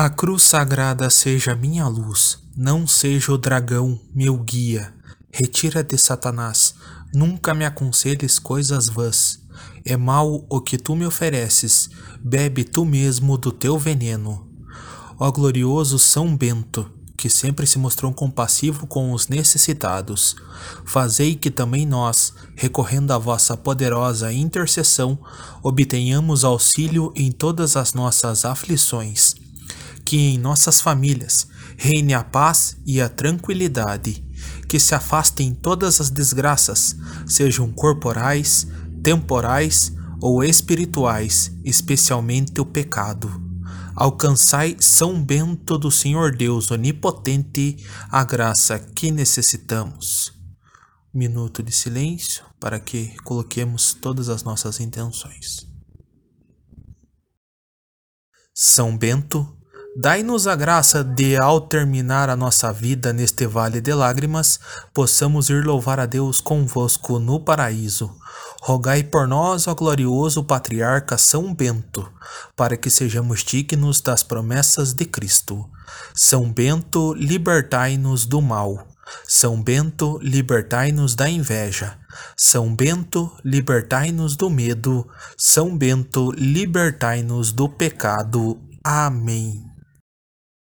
A cruz sagrada seja minha luz, não seja o dragão meu guia. Retira-te, Satanás, nunca me aconselhes coisas vãs. É mal o que tu me ofereces, bebe tu mesmo do teu veneno. Ó glorioso São Bento, que sempre se mostrou compassivo com os necessitados, fazei que também nós, recorrendo à vossa poderosa intercessão, obtenhamos auxílio em todas as nossas aflições que em nossas famílias reine a paz e a tranquilidade, que se afastem todas as desgraças, sejam corporais, temporais ou espirituais, especialmente o pecado. Alcançai São Bento do Senhor Deus Onipotente a graça que necessitamos. Minuto de silêncio para que coloquemos todas as nossas intenções. São Bento Dai-nos a graça de, ao terminar a nossa vida neste vale de lágrimas, possamos ir louvar a Deus convosco no paraíso. Rogai por nós, ó glorioso patriarca São Bento, para que sejamos dignos das promessas de Cristo. São Bento, libertai-nos do mal. São Bento, libertai-nos da inveja. São Bento, libertai-nos do medo. São Bento, libertai-nos do pecado. Amém.